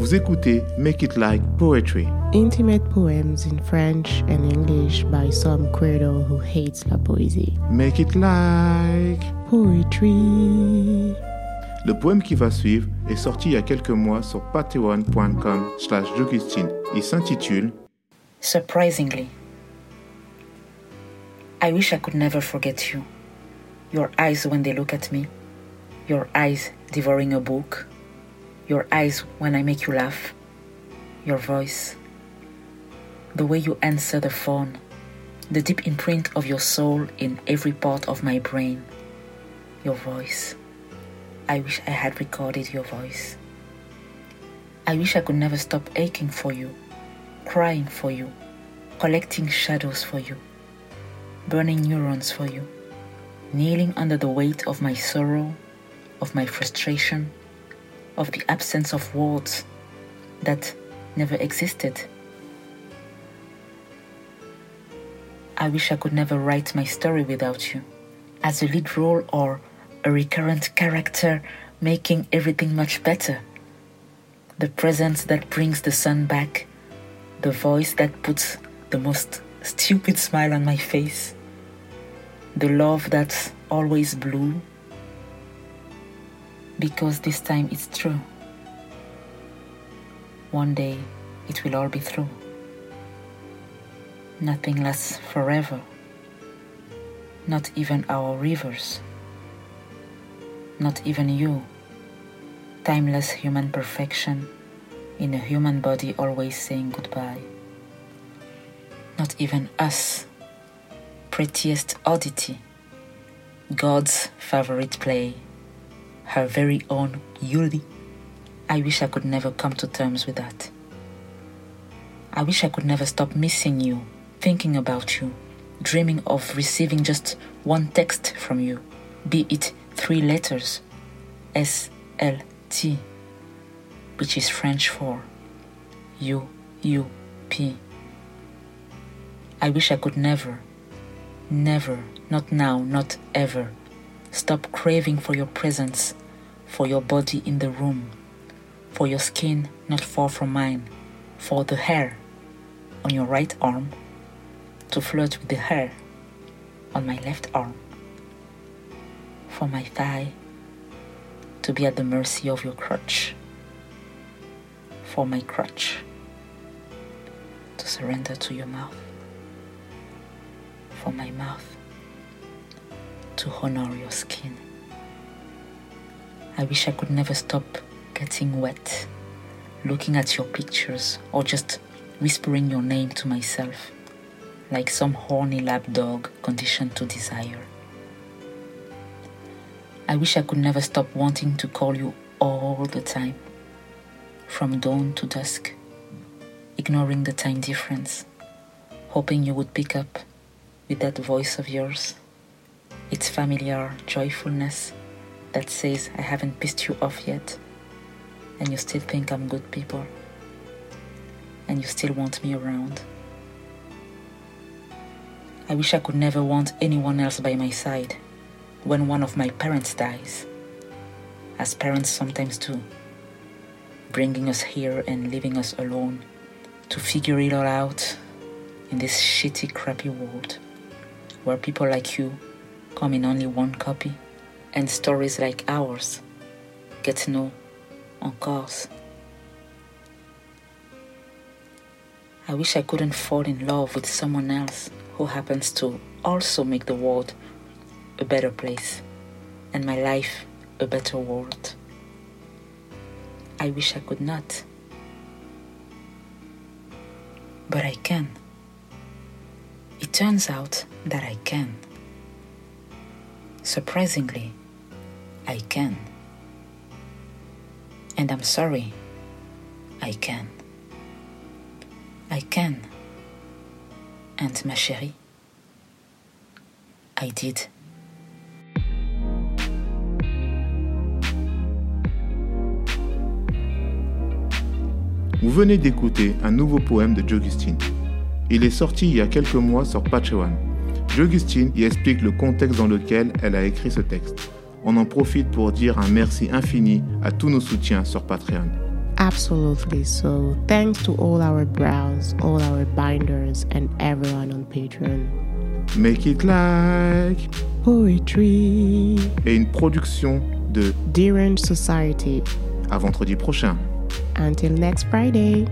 Vous écoutez Make It Like Poetry. Intimate poems in French and English by some credo who hates la poésie. Make It Like Poetry. Le poème qui va suivre est sorti il y a quelques mois sur patreon.com slash Il s'intitule Surprisingly. I wish I could never forget you. Your eyes when they look at me. Your eyes devouring a book. Your eyes when I make you laugh. Your voice. The way you answer the phone. The deep imprint of your soul in every part of my brain. Your voice. I wish I had recorded your voice. I wish I could never stop aching for you, crying for you, collecting shadows for you burning neurons for you, kneeling under the weight of my sorrow, of my frustration, of the absence of words that never existed. I wish I could never write my story without you, as a lead role or a recurrent character making everything much better. The presence that brings the sun back, the voice that puts the most stupid smile on my face the love that's always blue because this time it's true. One day it will all be through. Nothing lasts forever, not even our rivers, not even you, timeless human perfection in a human body always saying goodbye. Not even us prettiest oddity, God's favorite play, her very own Yuli. I wish I could never come to terms with that. I wish I could never stop missing you, thinking about you, dreaming of receiving just one text from you, be it three letters S L T, which is French for U U P. I wish I could never Never, not now, not ever. Stop craving for your presence, for your body in the room, for your skin not far from mine, for the hair on your right arm, to flirt with the hair on my left arm, for my thigh to be at the mercy of your crutch, for my crutch to surrender to your mouth for my mouth to honor your skin. I wish I could never stop getting wet, looking at your pictures, or just whispering your name to myself, like some horny lap dog conditioned to desire. I wish I could never stop wanting to call you all the time, from dawn to dusk, ignoring the time difference, hoping you would pick up with that voice of yours. Its familiar joyfulness that says, I haven't pissed you off yet, and you still think I'm good people, and you still want me around. I wish I could never want anyone else by my side when one of my parents dies, as parents sometimes do, bringing us here and leaving us alone to figure it all out in this shitty, crappy world where people like you come in only one copy and stories like ours get to know on course. I wish I couldn't fall in love with someone else who happens to also make the world a better place and my life a better world. I wish I could not. But I can. It turns out that I can. Surprisingly, I can. And I'm sorry, I can. I can. And ma chérie, I did. Vous venez d'écouter un nouveau poème de Jogustine. Il est sorti il y a quelques mois sur Patreon. Jogustine y explique le contexte dans lequel elle a écrit ce texte. On en profite pour dire un merci infini à tous nos soutiens sur Patreon. Absolutely. So, thanks to all our brows, all our binders, and everyone on Patreon. Make it like Poetry. et une production de Derange Society. à vendredi prochain. Until next Friday.